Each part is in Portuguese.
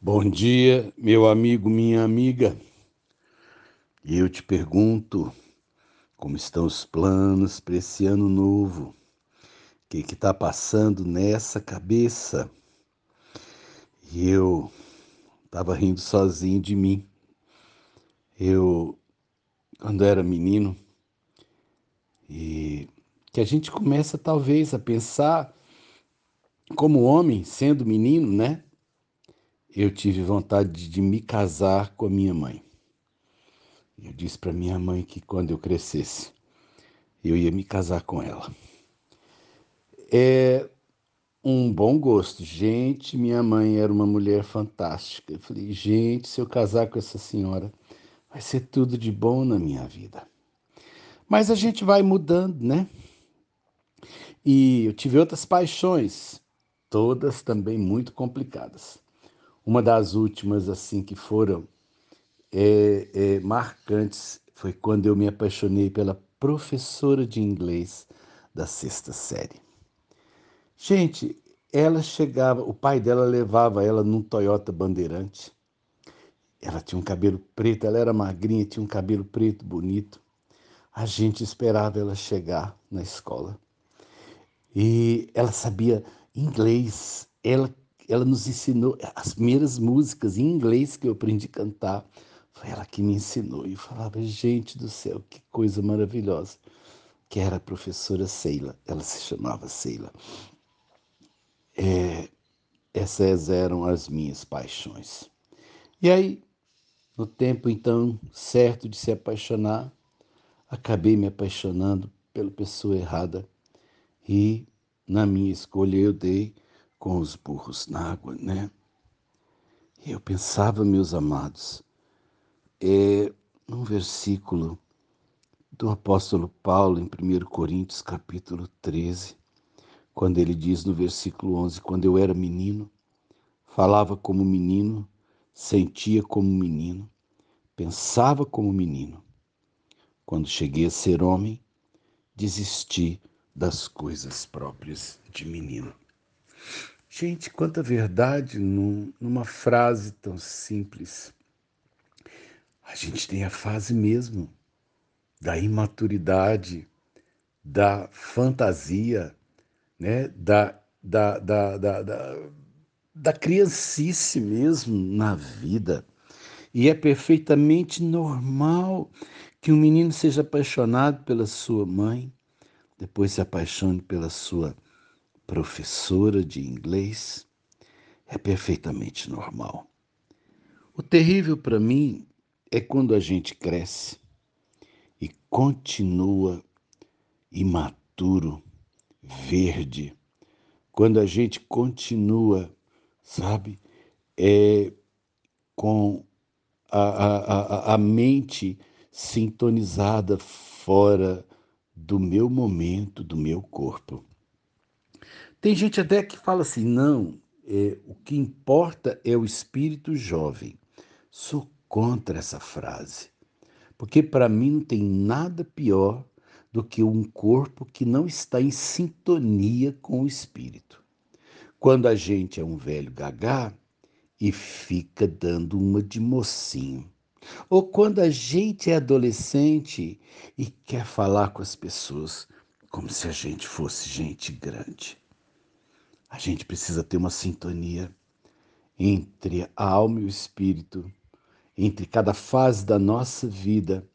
Bom dia, meu amigo, minha amiga. E eu te pergunto, como estão os planos para esse ano novo? O que está passando nessa cabeça? E eu estava rindo sozinho de mim. Eu, quando era menino, e que a gente começa talvez a pensar como homem, sendo menino, né? Eu tive vontade de me casar com a minha mãe. Eu disse para minha mãe que quando eu crescesse, eu ia me casar com ela. É um bom gosto. Gente, minha mãe era uma mulher fantástica. Eu falei, gente, se eu casar com essa senhora, vai ser tudo de bom na minha vida. Mas a gente vai mudando, né? E eu tive outras paixões, todas também muito complicadas. Uma das últimas, assim, que foram é, é, marcantes foi quando eu me apaixonei pela professora de inglês da sexta série. Gente, ela chegava, o pai dela levava ela num Toyota Bandeirante. Ela tinha um cabelo preto, ela era magrinha, tinha um cabelo preto bonito. A gente esperava ela chegar na escola. E ela sabia inglês. Ela ela nos ensinou as primeiras músicas em inglês que eu aprendi a cantar. Foi ela que me ensinou. E eu falava, gente do céu, que coisa maravilhosa. Que era a professora Seila. Ela se chamava Seila. É, essas eram as minhas paixões. E aí, no tempo então certo de se apaixonar, acabei me apaixonando pela pessoa errada. E na minha escolha eu dei com os burros na água, né? Eu pensava, meus amados, é um versículo do apóstolo Paulo em 1 Coríntios, capítulo 13, quando ele diz no versículo 11: Quando eu era menino, falava como menino, sentia como menino, pensava como menino. Quando cheguei a ser homem, desisti das coisas próprias de menino. Gente, quanta verdade num, numa frase tão simples. A gente tem a fase mesmo da imaturidade, da fantasia, né? da, da, da, da, da, da criancice mesmo na vida. E é perfeitamente normal que um menino seja apaixonado pela sua mãe, depois se apaixone pela sua professora de inglês, é perfeitamente normal. O terrível para mim é quando a gente cresce e continua imaturo, verde, quando a gente continua, sabe, é, com a, a, a, a mente sintonizada fora do meu momento, do meu corpo. Tem gente até que fala assim: não, é, o que importa é o espírito jovem. Sou contra essa frase, porque para mim não tem nada pior do que um corpo que não está em sintonia com o espírito. Quando a gente é um velho gagá e fica dando uma de mocinho. Ou quando a gente é adolescente e quer falar com as pessoas como se a gente fosse gente grande. A gente precisa ter uma sintonia entre a alma e o espírito, entre cada fase da nossa vida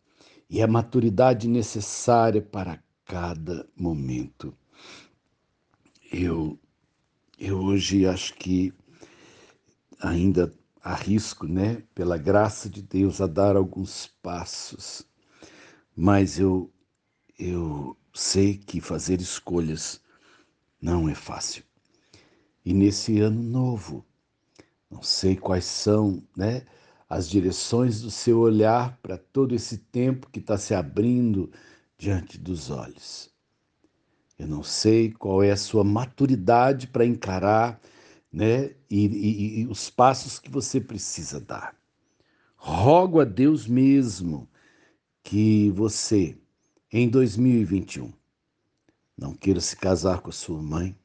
e a maturidade necessária para cada momento. Eu, eu hoje acho que ainda arrisco, né, pela graça de Deus, a dar alguns passos, mas eu, eu sei que fazer escolhas não é fácil. E nesse ano novo, não sei quais são né, as direções do seu olhar para todo esse tempo que está se abrindo diante dos olhos. Eu não sei qual é a sua maturidade para encarar né, e, e, e os passos que você precisa dar. Rogo a Deus mesmo que você, em 2021, não queira se casar com a sua mãe,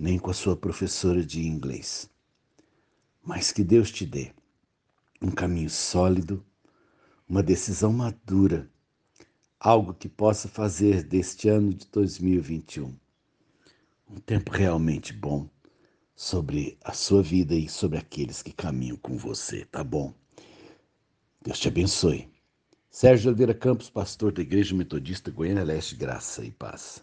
nem com a sua professora de inglês. mas que Deus te dê um caminho sólido, uma decisão madura, algo que possa fazer deste ano de 2021 um tempo realmente bom sobre a sua vida e sobre aqueles que caminham com você, tá bom? Deus te abençoe. Sérgio Oliveira Campos, pastor da Igreja Metodista Goiânia Leste, graça e paz.